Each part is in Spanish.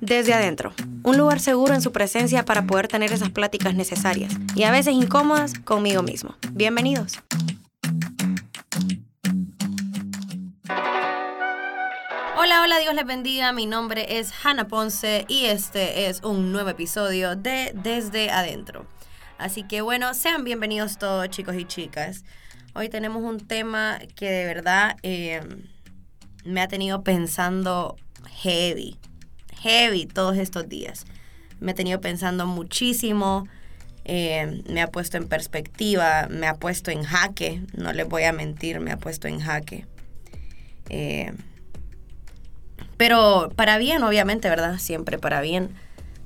Desde adentro, un lugar seguro en su presencia para poder tener esas pláticas necesarias y a veces incómodas conmigo mismo. Bienvenidos. Hola, hola, Dios les bendiga. Mi nombre es Hannah Ponce y este es un nuevo episodio de Desde Adentro. Así que bueno, sean bienvenidos todos chicos y chicas. Hoy tenemos un tema que de verdad eh, me ha tenido pensando heavy, heavy todos estos días. Me ha tenido pensando muchísimo, eh, me ha puesto en perspectiva, me ha puesto en jaque, no les voy a mentir, me ha puesto en jaque. Eh, pero para bien, obviamente, ¿verdad? Siempre para bien.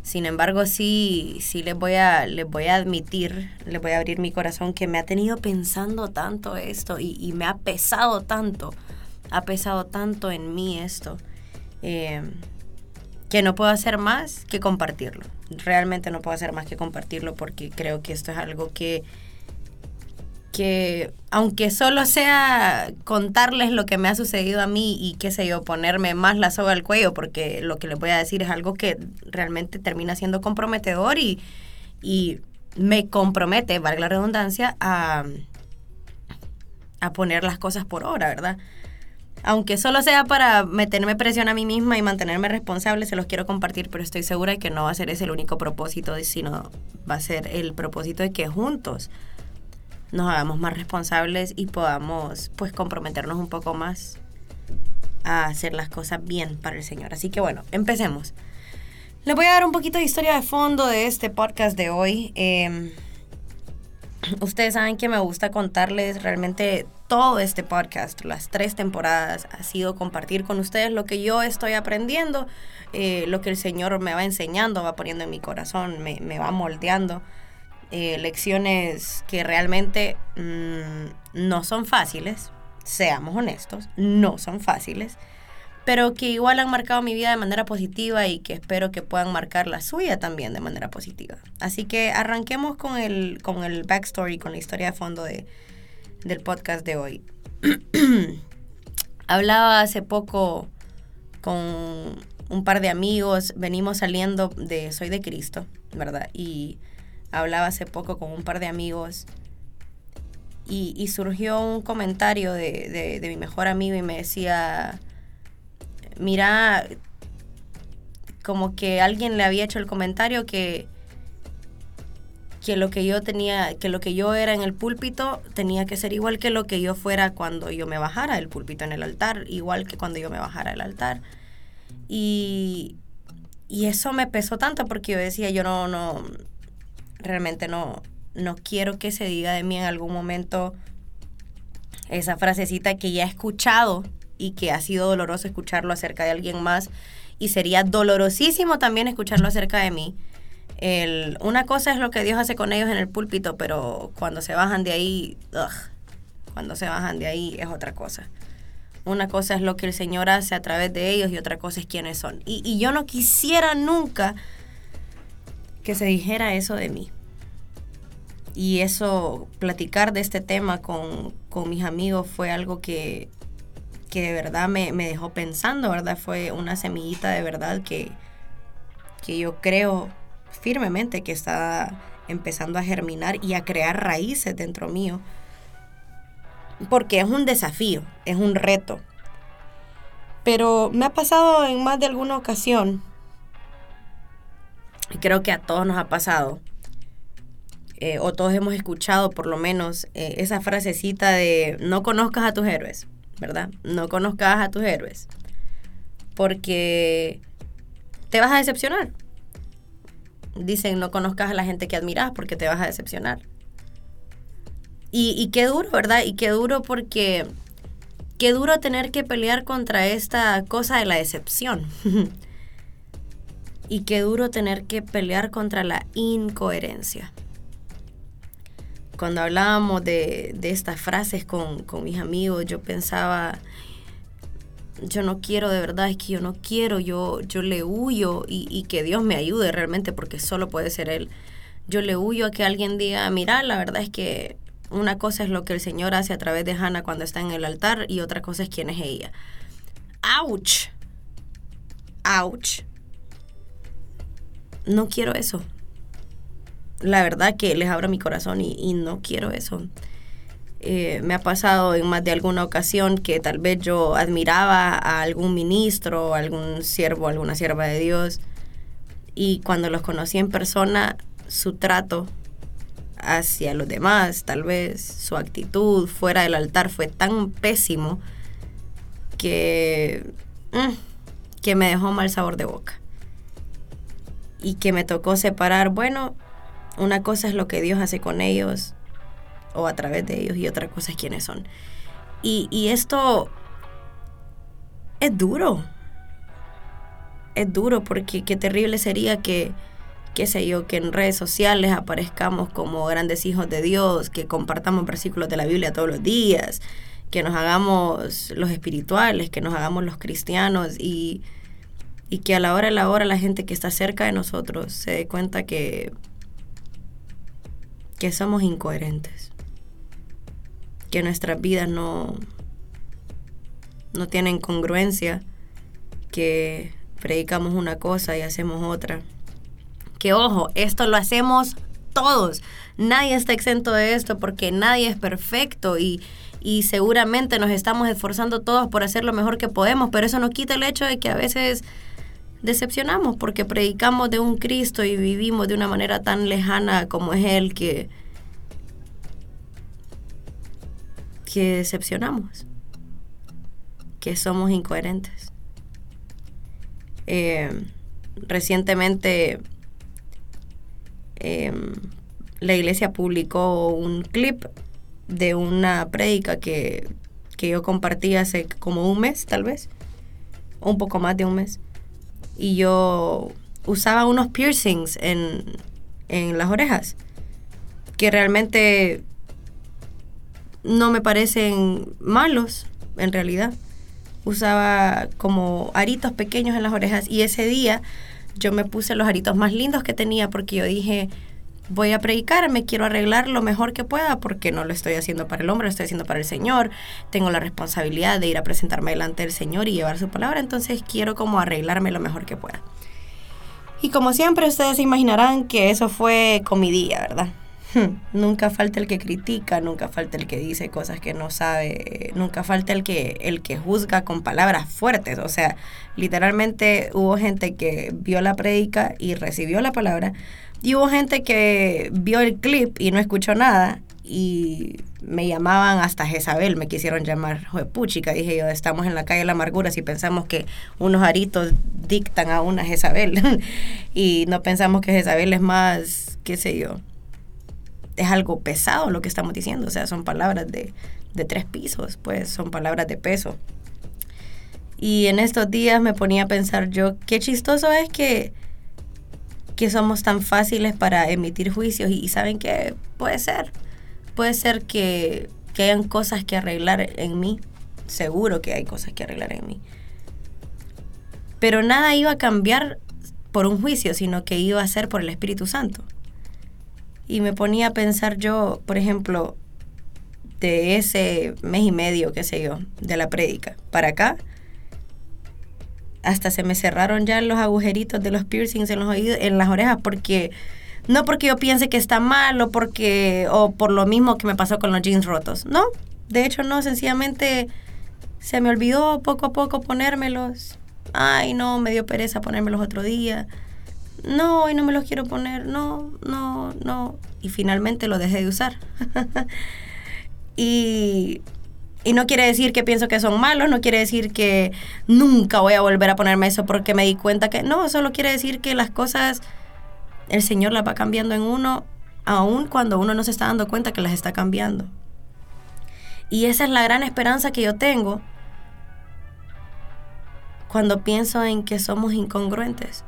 Sin embargo, sí, sí les voy a, les voy a admitir, les voy a abrir mi corazón que me ha tenido pensando tanto esto y, me ha pesado tanto, ha pesado tanto en mí esto, eh, que no puedo hacer más que compartirlo. Realmente no puedo hacer más que compartirlo porque creo que esto es algo que que aunque solo sea contarles lo que me ha sucedido a mí y qué sé yo, ponerme más la soga al cuello, porque lo que les voy a decir es algo que realmente termina siendo comprometedor y, y me compromete, valga la redundancia, a, a poner las cosas por obra, ¿verdad? Aunque solo sea para meterme presión a mí misma y mantenerme responsable, se los quiero compartir, pero estoy segura de que no va a ser ese el único propósito, sino va a ser el propósito de que juntos nos hagamos más responsables y podamos pues comprometernos un poco más a hacer las cosas bien para el Señor. Así que bueno, empecemos. Les voy a dar un poquito de historia de fondo de este podcast de hoy. Em, ustedes saben que me gusta contarles realmente todo este podcast, las tres temporadas, ha sido compartir con ustedes lo que yo estoy aprendiendo, eh, lo que el Señor me va enseñando, va poniendo en mi corazón, me, va moldeando. Eh, lecciones que realmente mm, no son fáciles, seamos honestos, no son fáciles, pero que igual han marcado mi vida de manera positiva y que espero que puedan marcar la suya también de manera positiva. Así que arranquemos con el, con el backstory, con la historia de fondo de, del podcast de hoy. Hablaba hace poco con un par de amigos, venimos saliendo de Soy de Cristo, ¿verdad? Y hablaba hace poco con un par de amigos y, surgió un comentario de, mi mejor amigo y me decía, mira, como que alguien le había hecho el comentario que, que lo que yo tenía, que lo que yo era en el púlpito tenía que ser igual que lo que yo fuera cuando yo me bajara del púlpito en el altar, igual que cuando yo me bajara del altar. Y, y eso me pesó tanto porque yo decía, yo no, no, realmente no, no quiero que se diga de mí en algún momento esa frasecita que ya he escuchado y que ha sido doloroso escucharlo acerca de alguien más y sería dolorosísimo también escucharlo acerca de mí. El, una cosa es lo que Dios hace con ellos en el púlpito, pero cuando se bajan de ahí, cuando se bajan de ahí es otra cosa. Una cosa es lo que el Señor hace a través de ellos y otra cosa es quiénes son. Y, y yo no quisiera nunca que se dijera eso de mí. Y eso, platicar de este tema con, mis amigos fue algo que, que de verdad me, dejó pensando, ¿verdad? Fue una semillita de verdad que, que yo creo firmemente que está empezando a germinar y a crear raíces dentro mío. Porque es un desafío, es un reto. Pero me ha pasado en más de alguna ocasión y creo que a todos nos ha pasado, eh, o todos hemos escuchado por lo menos eh, esa frasecita de no conozcas a tus héroes, ¿verdad? No conozcas a tus héroes, porque te vas a decepcionar. Dicen no conozcas a la gente que admiras porque te vas a decepcionar. Y, y qué duro, ¿verdad? Y qué duro porque qué duro tener que pelear contra esta cosa de la decepción. y qué duro tener que pelear contra la incoherencia. Cuando hablábamos de, estas frases con, mis amigos, yo pensaba, yo no quiero de verdad, es que yo no quiero, yo, yo le huyo y, y, que Dios me ayude realmente porque solo puede ser Él. Yo le huyo a que alguien diga, mira, la verdad es que una cosa es lo que el Señor hace a través de Hannah cuando está en el altar y otra cosa es quién es ella. ¡Auch! ¡Auch! no quiero eso. La verdad que les abro mi corazón y, no quiero eso. Eh, me ha pasado en más de alguna ocasión que tal vez yo admiraba a algún ministro, algún siervo, alguna sierva de Dios, y cuando los conocí en persona, su trato hacia los demás, tal vez su actitud fuera del altar fue tan pésimo que, mm, que me dejó mal sabor de boca. Y que me tocó separar, bueno, una cosa es lo que Dios hace con ellos o a través de ellos y otra cosa es quiénes son. Y, esto es duro. Es duro porque qué terrible sería que, qué sé yo, que en redes sociales aparezcamos como grandes hijos de Dios, que compartamos versículos de la Biblia todos los días, que nos hagamos los espirituales, que nos hagamos los cristianos y, y que a la hora de la hora la gente que está cerca de nosotros se dé cuenta que, que somos incoherentes, que nuestras vidas no, no tienen congruencia, que predicamos una cosa y hacemos otra. Que ojo, esto lo hacemos todos. Nadie está exento de esto porque nadie es perfecto y, y seguramente nos estamos esforzando todos por hacer lo mejor que podemos, pero eso no quita el hecho de que a veces decepcionamos porque predicamos de un Cristo y vivimos de una manera tan lejana como es Él que, que decepcionamos, que somos incoherentes. Eh, recientemente em, la iglesia publicó un clip de una prédica que, yo compartí hace como un mes, tal vez, un poco más de un mes. Y yo usaba unos piercings en, en las orejas, que realmente no me parecen malos, en realidad. Usaba como aritos pequeños en las orejas y ese día yo me puse los aritos más lindos que tenía porque yo dije, voy a predicar, me quiero arreglar lo mejor que pueda porque no lo estoy haciendo para el hombre, lo estoy haciendo para el Señor. Tengo la responsabilidad de ir a presentarme delante del Señor y llevar su palabra, entonces quiero como arreglarme lo mejor que pueda. Y como siempre ustedes se imaginarán que eso fue comidilla, ¿verdad? nunca falta el que critica, nunca falta el que dice cosas que no sabe, nunca falta el que el que juzga con palabras fuertes, o sea, literalmente hubo gente que vio la prédica y recibió la palabra, y hubo gente que vio el clip y no escuchó nada y me llamaban hasta Jezabel, me quisieron llamar puchica, dije yo, estamos en la calle de la amargura si pensamos que unos aritos dictan a una Jezabel y no pensamos que Jezabel es más, qué sé yo, es algo pesado lo que estamos diciendo, o sea, son palabras de, de tres pisos, pues son palabras de peso. Y en estos días me ponía a pensar yo, qué chistoso es que que somos tan fáciles para emitir juicios y, saben que puede ser, puede ser que, que hayan cosas que arreglar en mí, seguro que hay cosas que arreglar en mí. Pero nada iba a cambiar por un juicio, sino que iba a ser por el Espíritu Santo. Y me ponía a pensar yo, por ejemplo, de ese mes y medio, qué sé yo, de la prédica para acá, hasta se me cerraron ya los agujeritos de los piercings en los oídos, en las orejas, porque no porque yo piense que está mal o porque o por lo mismo que me pasó con los jeans rotos. No, de hecho no, sencillamente se me olvidó poco a poco ponérmelos. Ay, no, me dio pereza ponérmelos otro día. No, hoy no me los quiero poner. No, no, no. Y finalmente lo dejé de usar. y y no quiere decir que pienso que son malos, no quiere decir que nunca voy a volver a ponerme eso porque me di cuenta que no, solo quiere decir que las cosas el Señor las va cambiando en uno, aun cuando uno no se está dando cuenta que las está cambiando. Y esa es la gran esperanza que yo tengo cuando pienso en que somos incongruentes.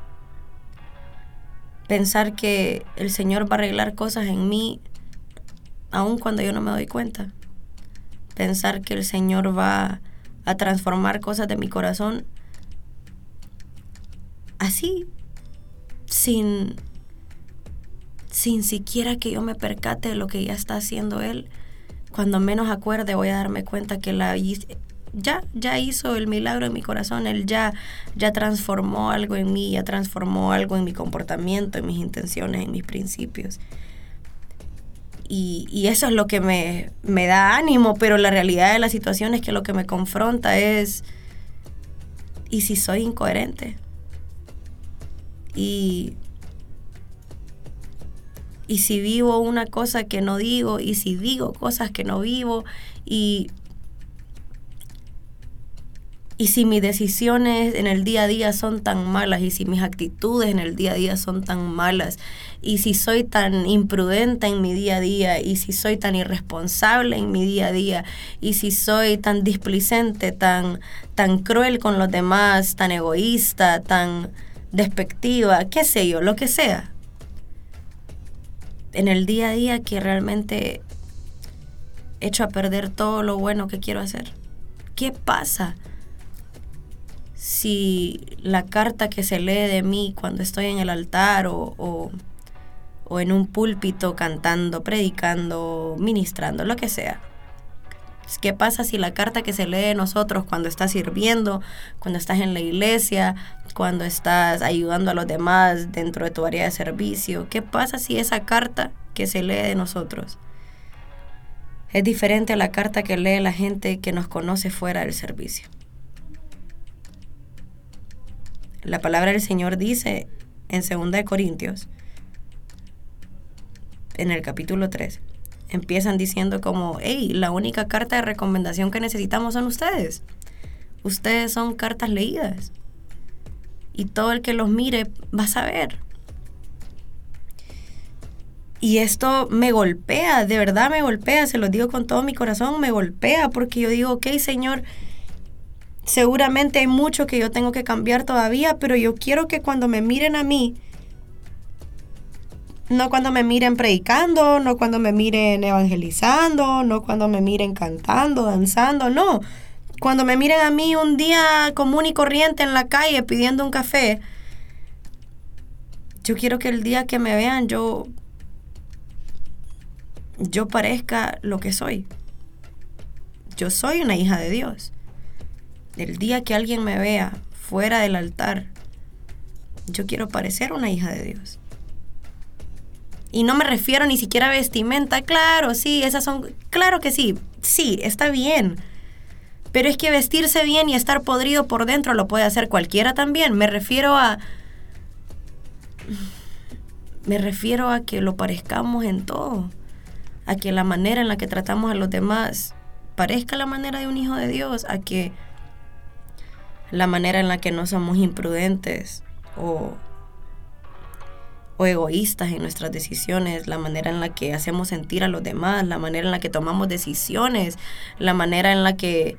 Pensar que el Señor va a arreglar cosas en mí aun cuando yo no me doy cuenta pensar que el Señor va a transformar cosas de mi corazón así, sin, sin siquiera que yo me percate de lo que ya está haciendo Él. Cuando menos acuerde voy a darme cuenta que la, ya, ya hizo el milagro en mi corazón, Él ya, ya transformó algo en mí, ya transformó algo en mi comportamiento, en mis intenciones, en mis principios. Y, eso es lo que me, me da ánimo, pero la realidad de la situación es que lo que me confronta es, ¿y si soy incoherente? Y y si vivo una cosa que no digo, y si digo cosas que no vivo, y, y si mis decisiones en el día a día son tan malas, y si mis actitudes en el día a día son tan malas, y si soy tan imprudente en mi día a día, y si soy tan irresponsable en mi día a día, y si soy tan displicente, tan, tan cruel con los demás, tan egoísta, tan despectiva, qué sé yo, lo que sea en el día a día que realmente echo a perder todo lo bueno que quiero hacer? ¿Qué pasa si la carta que se lee de mí cuando estoy en el altar o, o, o en un púlpito cantando, predicando, ministrando, lo que sea? ¿Qué pasa si la carta que se lee de nosotros cuando estás sirviendo, cuando estás en la iglesia, cuando estás ayudando a los demás dentro de tu área de servicio, qué pasa si esa carta que se lee de nosotros es diferente a la carta que lee la gente que nos conoce fuera del servicio? La palabra del Señor dice en 2 Corintios, en el capítulo 3, empiezan diciendo como, hey, la única carta de recomendación que necesitamos son ustedes. Ustedes son cartas leídas. Y todo el que los mire va a saber. Y esto me golpea, de verdad me golpea, se lo digo con todo mi corazón, me golpea porque yo digo, ok, Señor, seguramente hay mucho que yo tengo que cambiar todavía, pero yo quiero que cuando me miren a mí, no cuando me miren predicando, no cuando me miren evangelizando, no cuando me miren cantando, danzando, no. Cuando me miren a mí un día común y corriente en la calle pidiendo un café, yo quiero que el día que me vean yo yo parezca lo que soy. Yo soy una hija de Dios. El día que alguien me vea fuera del altar, yo quiero parecer una hija de Dios. Y no me refiero ni siquiera a vestimenta. Claro, sí, esas son... Claro que sí, sí, está bien. Pero es que vestirse bien y estar podrido por dentro lo puede hacer cualquiera también. Me refiero a... Me refiero a que lo parezcamos en todo. A que la manera en la que tratamos a los demás parezca la manera de un hijo de Dios. A que la manera en la que no somos imprudentes o o egoístas en nuestras decisiones, la manera en la que hacemos sentir a los demás, la manera en la que tomamos decisiones, la manera en la que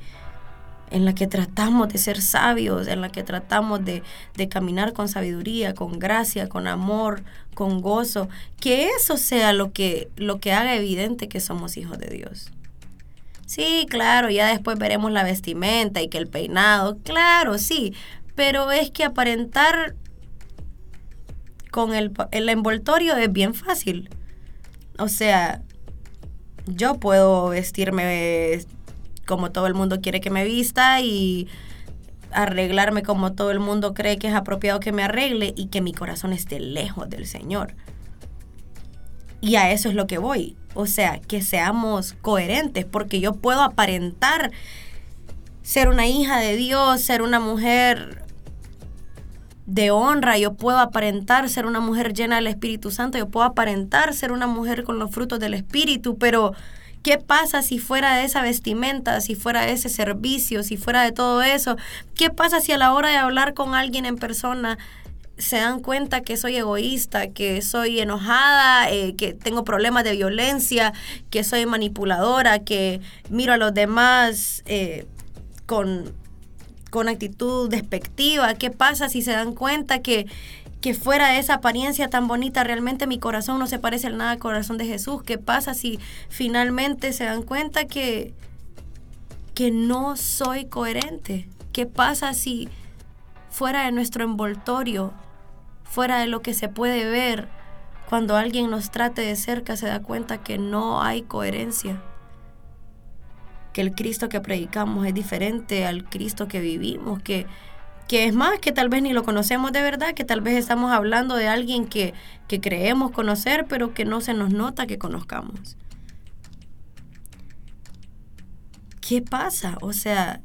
en la que tratamos de ser sabios, en la que tratamos de, de caminar con sabiduría, con gracia, con amor, con gozo, que eso sea lo que, lo que haga evidente que somos hijos de Dios. Sí, claro, ya después veremos la vestimenta y que el peinado, claro, sí, pero es que aparentar con el, el envoltorio es bien fácil. O sea, yo puedo vestirme como todo el mundo quiere que me vista y arreglarme como todo el mundo cree que es apropiado que me arregle y que mi corazón esté lejos del Señor. Y a eso es lo que voy. O sea, que seamos coherentes, porque yo puedo aparentar ser una hija de Dios, ser una mujer de honra, yo puedo aparentar ser una mujer llena del Espíritu Santo, yo puedo aparentar ser una mujer con los frutos del Espíritu, pero ¿qué pasa si fuera de esa vestimenta, si fuera de ese servicio, si fuera de todo eso? ¿Qué pasa si a la hora de hablar con alguien en persona se dan cuenta que soy egoísta, que soy enojada, eh, que tengo problemas de violencia, que soy manipuladora, que miro a los demás eh, con con actitud despectiva? ¿Qué pasa si se dan cuenta que, que fuera de esa apariencia tan bonita realmente mi corazón no se parece al nada al corazón de Jesús? ¿Qué pasa si finalmente se dan cuenta que, que no soy coherente? ¿Qué pasa si fuera de nuestro envoltorio, fuera de lo que se puede ver, cuando alguien nos trate de cerca se da cuenta que no hay coherencia? que el Cristo que predicamos es diferente al Cristo que vivimos, que, que es más, que tal vez ni lo conocemos de verdad, que tal vez estamos hablando de alguien que, que creemos conocer, pero que no se nos nota que conozcamos. ¿Qué pasa? O sea,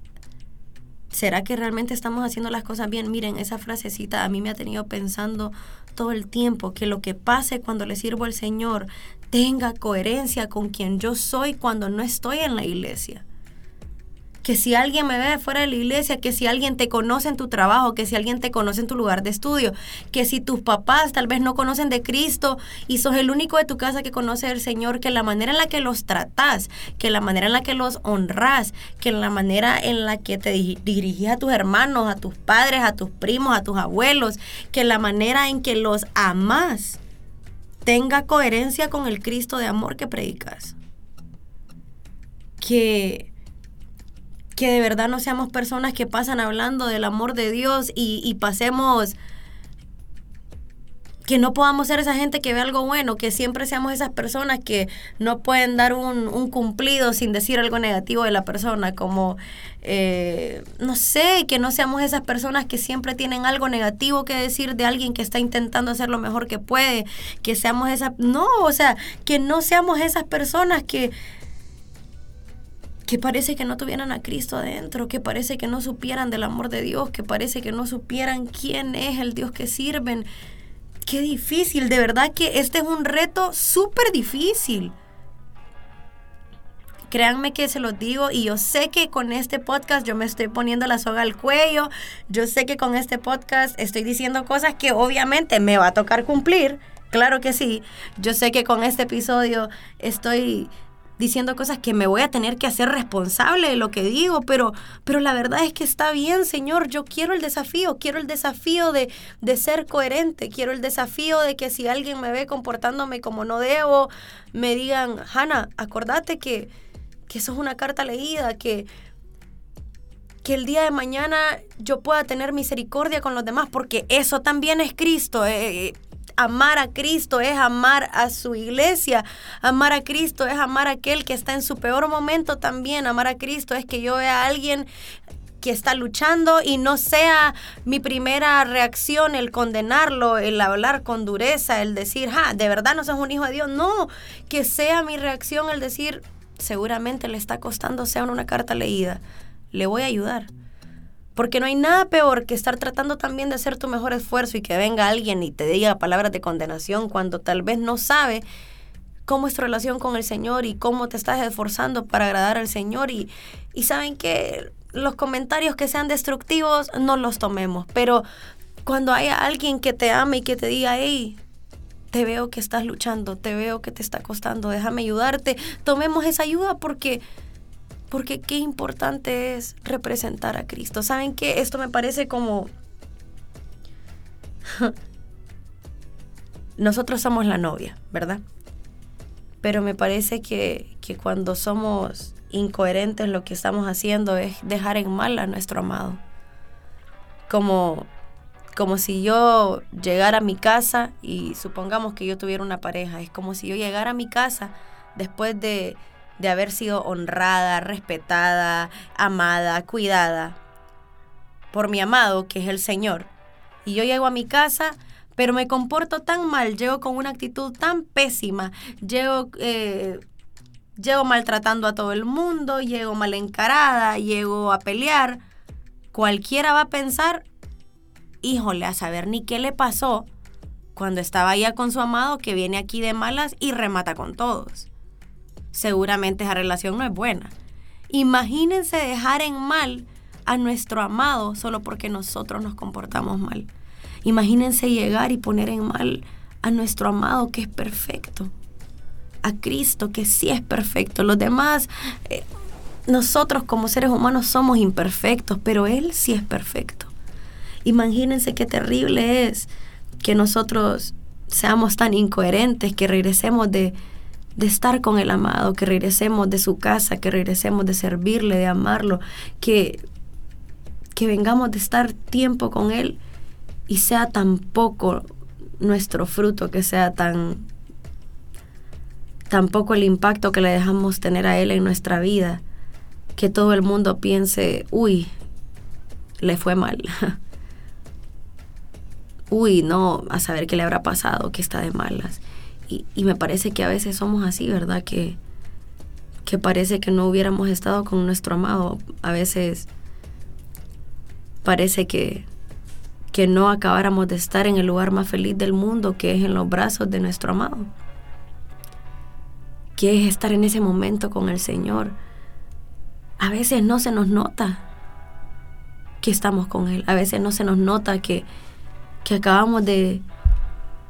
¿será que realmente estamos haciendo las cosas bien? Miren, esa frasecita a mí me ha tenido pensando todo el tiempo que lo que pase cuando le sirvo al Señor tenga coherencia con quien yo soy cuando no estoy en la iglesia que si alguien me ve fuera de la iglesia, que si alguien te conoce en tu trabajo, que si alguien te conoce en tu lugar de estudio, que si tus papás tal vez no conocen de Cristo y sos el único de tu casa que conoce al Señor, que la manera en la que los tratás, que la manera en la que los honras, que la manera en la que te dirigís a tus hermanos, a tus padres, a tus primos, a tus abuelos, que la manera en que los amás tenga coherencia con el Cristo de amor que predicas. Que que de verdad no seamos personas que pasan hablando del amor de Dios y, pasemos que no podamos ser esa gente que ve algo bueno, que siempre seamos esas personas que no pueden dar un, cumplido sin decir algo negativo de la persona, como, eh, no sé, que no seamos esas personas que siempre tienen algo negativo que decir de alguien que está intentando hacer lo mejor que puede, que seamos esas, no, o sea, que no seamos esas personas que que parece que no tuvieran a Cristo adentro, que parece que no supieran del amor de Dios, que parece que no supieran quién es el Dios que sirven. Qué difícil, de verdad que este es un reto súper difícil. Créanme que se los digo y yo sé que con este podcast yo me estoy poniendo la soga al cuello, yo sé que con este podcast estoy diciendo cosas que obviamente me va a tocar cumplir, claro que sí, yo sé que con este episodio estoy diciendo cosas que me voy a tener que hacer responsable de lo que digo, pero, pero la verdad es que está bien, Señor, yo quiero el desafío, quiero el desafío de, de ser coherente, quiero el desafío de que si alguien me ve comportándome como no debo, me digan, Hannah, acordate que, que eso es una carta leída, que, que el día de mañana yo pueda tener misericordia con los demás, porque eso también es Cristo. Eh, eh, amar a Cristo es amar a su iglesia. Amar a Cristo es amar a aquel que está en su peor momento también. Amar a Cristo es que yo vea a alguien que está luchando y no sea mi primera reacción el condenarlo, el hablar con dureza, el decir, ah, de verdad no sos un hijo de Dios. No, que sea mi reacción el decir, seguramente le está costando, sea una carta leída. Le voy a ayudar. Porque no hay nada peor que estar tratando también de hacer tu mejor esfuerzo y que venga alguien y te diga palabras de condenación cuando tal vez no sabe cómo es tu relación con el Señor y cómo te estás esforzando para agradar al Señor. Y, y saben que los comentarios que sean destructivos no los tomemos. Pero cuando haya alguien que te ame y que te diga, hey, te veo que estás luchando, te veo que te está costando, déjame ayudarte, tomemos esa ayuda porque porque qué importante es representar a Cristo. ¿Saben qué? Esto me parece como... Nosotros somos la novia, ¿verdad? Pero me parece que, que cuando somos incoherentes lo que estamos haciendo es dejar en mal a nuestro amado. Como, como si yo llegara a mi casa y supongamos que yo tuviera una pareja, es como si yo llegara a mi casa después de de haber sido honrada, respetada, amada, cuidada por mi amado, que es el Señor. Y yo llego a mi casa, pero me comporto tan mal, llego con una actitud tan pésima, llego, eh, llego maltratando a todo el mundo, llego mal encarada, llego a pelear. Cualquiera va a pensar, híjole, a saber ni qué le pasó cuando estaba allá con su amado que viene aquí de malas y remata con todos seguramente esa relación no es buena. Imagínense dejar en mal a nuestro amado solo porque nosotros nos comportamos mal. Imagínense llegar y poner en mal a nuestro amado que es perfecto. A Cristo que sí es perfecto. Los demás, eh, nosotros como seres humanos somos imperfectos, pero Él sí es perfecto. Imagínense qué terrible es que nosotros seamos tan incoherentes, que regresemos de, de estar con el amado, que regresemos de su casa, que regresemos de servirle, de amarlo, que, que vengamos de estar tiempo con Él y sea tan poco nuestro fruto, que sea tan, tan poco el impacto que le dejamos tener a Él en nuestra vida, que todo el mundo piense, uy, le fue mal. uy, no, a saber qué le habrá pasado, que está de malas. Y, me parece que a veces somos así, ¿verdad? Que, que parece que no hubiéramos estado con nuestro amado. A veces parece que, que no acabáramos de estar en el lugar más feliz del mundo, que es en los brazos de nuestro amado. Que es estar en ese momento con el Señor. A veces no se nos nota que estamos con Él. A veces no se nos nota que, que acabamos de,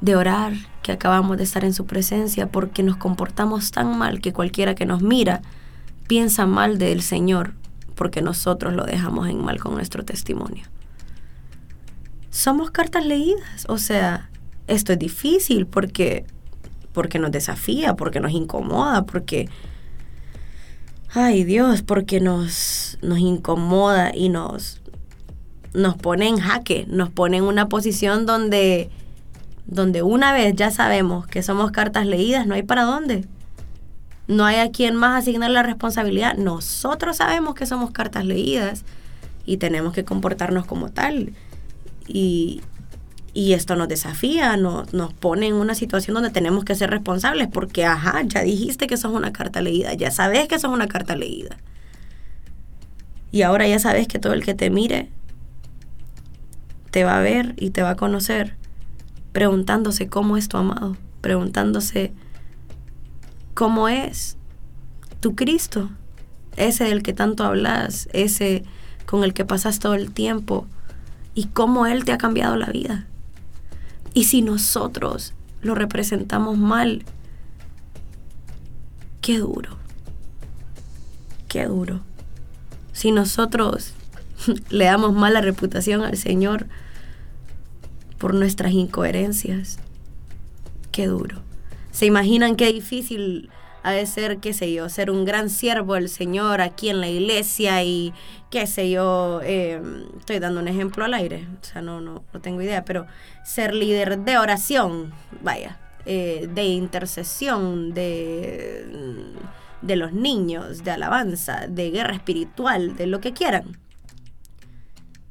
de orar, que acabamos de estar en su presencia, porque nos comportamos tan mal que cualquiera que nos mira piensa mal del Señor, porque nosotros lo dejamos en mal con nuestro testimonio. Somos cartas leídas, o sea, esto es difícil porque porque nos desafía, porque nos incomoda, porque ay Dios, porque nos nos incomoda y nos nos pone en jaque, nos pone en una posición donde, donde una vez ya sabemos que somos cartas leídas, no hay para dónde. No hay a quien más asignar la responsabilidad. Nosotros sabemos que somos cartas leídas y tenemos que comportarnos como tal. Y, y esto nos desafía, nos, nos pone en una situación donde tenemos que ser responsables porque, ajá, ya dijiste que sos una carta leída, ya sabes que sos una carta leída. Y ahora ya sabes que todo el que te mire te va a ver y te va a conocer preguntándose cómo es tu amado, preguntándose cómo es tu Cristo, ese del que tanto hablas, ese con el que pasas todo el tiempo y cómo Él te ha cambiado la vida. Y si nosotros lo representamos mal, qué duro, qué duro. Si nosotros le damos mala reputación al Señor por nuestras incoherencias. Qué duro. ¿Se imaginan qué difícil ha de ser, qué sé yo, ser un gran siervo del Señor aquí en la iglesia y qué sé yo, em, estoy dando un ejemplo al aire, o sea, no, no, no tengo idea, pero ser líder de oración, vaya, eh, de intercesión, de, de los niños, de alabanza, de guerra espiritual, de lo que quieran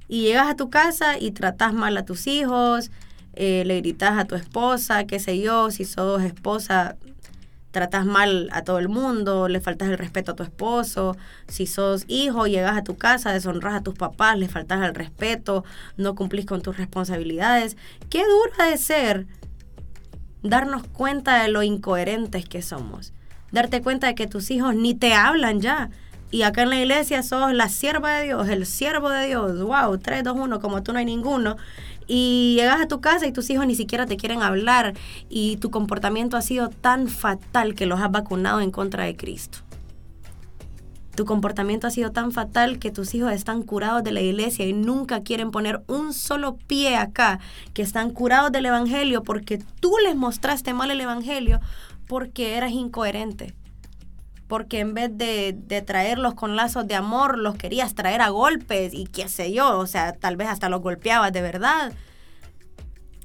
y llegas a tu casa y tratas mal a tus hijos, eh, le gritas a tu esposa, qué sé yo, si sos esposa, tratas mal a todo el mundo, le faltas el respeto a tu esposo, si sos hijo, llegas a tu casa, deshonras a tus papás, le faltas el respeto, no cumplís con tus responsabilidades. Qué duro ha de ser darnos cuenta de lo incoherentes que somos, darte cuenta de que tus hijos ni te hablan ya y acá en la iglesia sos la sierva de Dios, el siervo de Dios. Wow, 3, 2, 1, como tú no hay ninguno. Y llegas a tu casa y tus hijos ni siquiera te quieren hablar y tu comportamiento ha sido tan fatal que los has vacunado en contra de Cristo. Tu comportamiento ha sido tan fatal que tus hijos están curados de la iglesia y nunca quieren poner un solo pie acá, que están curados del Evangelio porque tú les mostraste mal el Evangelio porque eras incoherente porque en vez de, de, traerlos con lazos de amor, los querías traer a golpes y qué sé yo, o sea, tal vez hasta los golpeabas de verdad.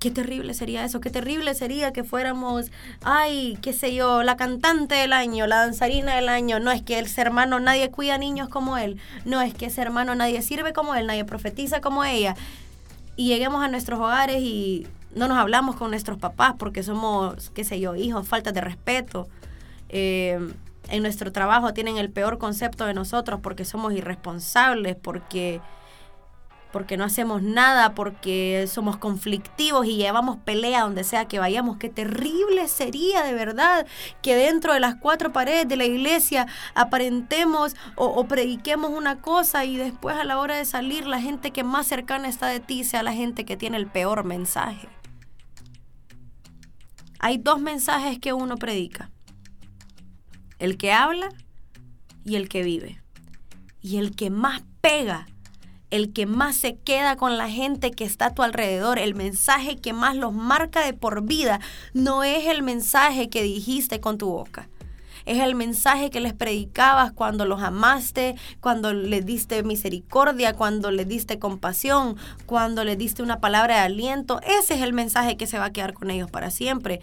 Qué terrible sería eso, qué terrible sería que fuéramos, ay, qué sé yo, la cantante del año, la danzarina del año. No es que ese hermano nadie cuida niños como él, no es que ese hermano nadie sirve como él, nadie profetiza como ella. Y lleguemos a nuestros hogares y no nos hablamos con nuestros papás porque somos, qué sé yo, hijos, falta de respeto. Eh, en nuestro trabajo tienen el peor concepto de nosotros porque somos irresponsables, porque porque no hacemos nada, porque somos conflictivos y llevamos pelea donde sea que vayamos. Qué terrible sería de verdad que dentro de las cuatro paredes de la iglesia aparentemos o, o, prediquemos una cosa y después a la hora de salir la gente que más cercana está de ti sea la gente que tiene el peor mensaje. Hay dos mensajes que uno predica el que habla y el que vive. Y el que más pega, el que más se queda con la gente que está a tu alrededor, el mensaje que más los marca de por vida, no es el mensaje que dijiste con tu boca. Es el mensaje que les predicabas cuando los amaste, cuando les diste misericordia, cuando les diste compasión, cuando les diste una palabra de aliento. Ese es el mensaje que se va a quedar con ellos para siempre.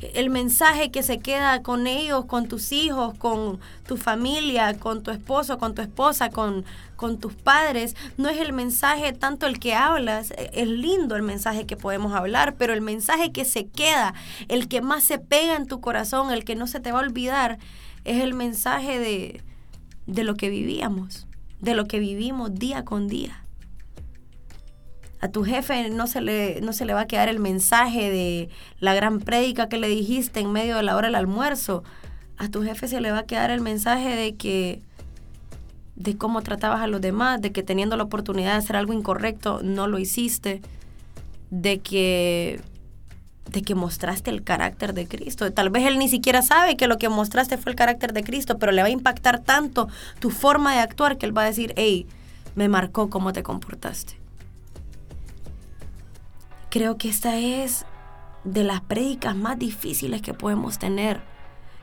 El mensaje que se queda con ellos, con tus hijos, con tu familia, con tu esposo, con tu esposa, con, con tus padres, no es el mensaje tanto el que hablas, es lindo el mensaje que podemos hablar, pero el mensaje que se queda, el que más se pega en tu corazón, el que no se te va a olvidar, es el mensaje de, de lo que vivíamos, de lo que vivimos día con día. A tu jefe no se, le, no se le va a quedar el mensaje de la gran prédica que le dijiste en medio de la hora del almuerzo. A tu jefe se le va a quedar el mensaje de que de cómo tratabas a los demás, de que teniendo la oportunidad de hacer algo incorrecto no lo hiciste, de que de que mostraste el carácter de Cristo. Tal vez él ni siquiera sabe que lo que mostraste fue el carácter de Cristo, pero le va a impactar tanto tu forma de actuar que él va a decir, hey, me marcó cómo te comportaste. Creo que esta es de las prédicas más difíciles que podemos tener.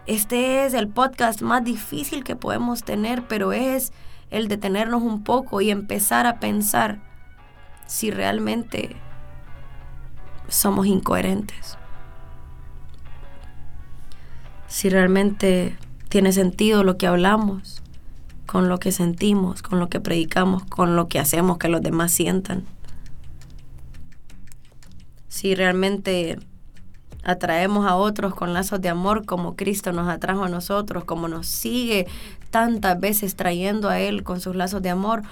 Este es el podcast más difícil que podemos tener, pero es el detenernos un poco y empezar a pensar si realmente somos incoherentes. Si realmente tiene sentido lo que hablamos, con lo que sentimos, con lo que predicamos, con lo que hacemos que los demás sientan si realmente atraemos a otros con lazos de amor como Cristo nos atrajo a nosotros, como nos sigue tantas veces trayendo a Él con sus lazos de amor,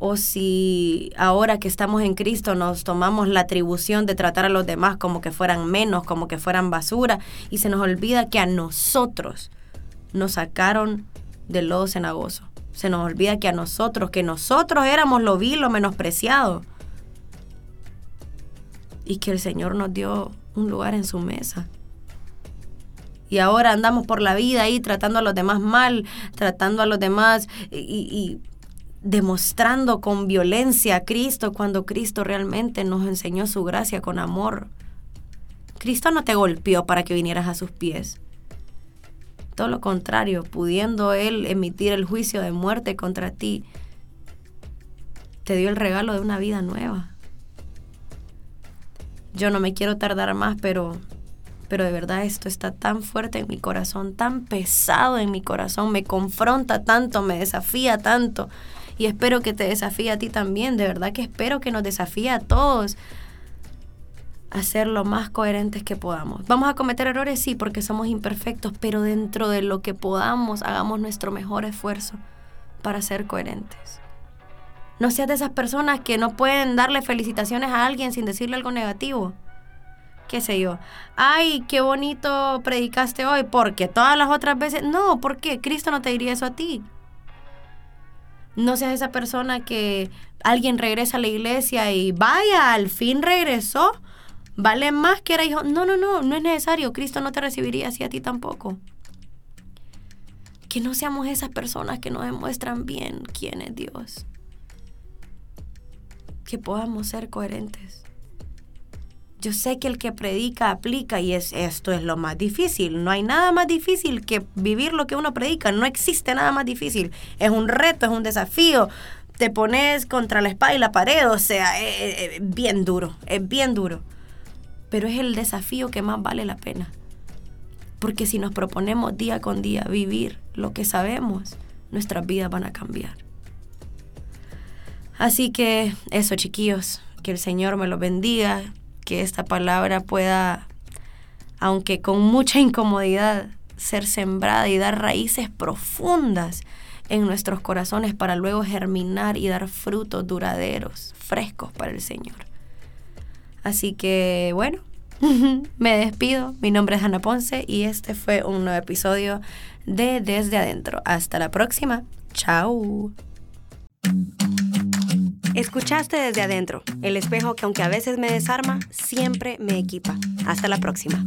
o si ahora que estamos en Cristo nos tomamos la atribución de tratar a los demás como que fueran menos, como que fueran basura, y se nos olvida que a nosotros nos sacaron del lodo cenagoso. Se nos olvida que a nosotros, que nosotros éramos lo vil, lo menospreciado y que el Señor nos dio un lugar en su mesa. Y ahora andamos por la vida ahí tratando a los demás mal, tratando a los demás y, y demostrando con violencia a Cristo cuando Cristo realmente nos enseñó su gracia con amor. Cristo no te golpeó para que vinieras a sus pies. Todo lo contrario, pudiendo Él emitir el juicio de muerte contra ti, te dio el regalo de una vida nueva. Yo no me quiero tardar más, pero, pero de verdad esto está tan fuerte en mi corazón, tan pesado en mi corazón, me confronta tanto, me desafía tanto. Y espero que te desafíe a ti también, de verdad que espero que nos desafíe a todos a ser lo más coherentes que podamos. Vamos a cometer errores, sí, porque somos imperfectos, pero dentro de lo que podamos, hagamos nuestro mejor esfuerzo para ser coherentes. No seas de esas personas que no pueden darle felicitaciones a alguien sin decirle algo negativo. ¿Qué sé yo? Ay, qué bonito predicaste hoy, porque todas las otras veces... No, ¿por qué? Cristo no te diría eso a ti. No seas esa persona que alguien regresa a la iglesia y vaya, al fin regresó. Vale más que era hijo. No, no, no, no es necesario. Cristo no te recibiría así a ti tampoco. Que no seamos esas personas que nos demuestran bien quién es Dios que podamos ser coherentes. Yo sé que el que predica aplica y es esto es lo más difícil. No hay nada más difícil que vivir lo que uno predica. No existe nada más difícil. Es un reto, es un desafío. Te pones contra la espada y la pared, o sea, es, bien duro, es bien duro. Pero es el desafío que más vale la pena. Porque si nos proponemos día con día vivir lo que sabemos, nuestras vidas van a cambiar. Así que eso, chiquillos, que el Señor me lo bendiga, que esta palabra pueda, aunque con mucha incomodidad, ser sembrada y dar raíces profundas en nuestros corazones para luego germinar y dar frutos duraderos, frescos para el Señor. Así que bueno, me despido. Mi nombre es Ana Ponce y este fue un nuevo episodio de Desde Adentro. Hasta la próxima. Chao. Escuchaste desde adentro, el espejo que aunque a veces me desarma, siempre me equipa. Hasta la próxima.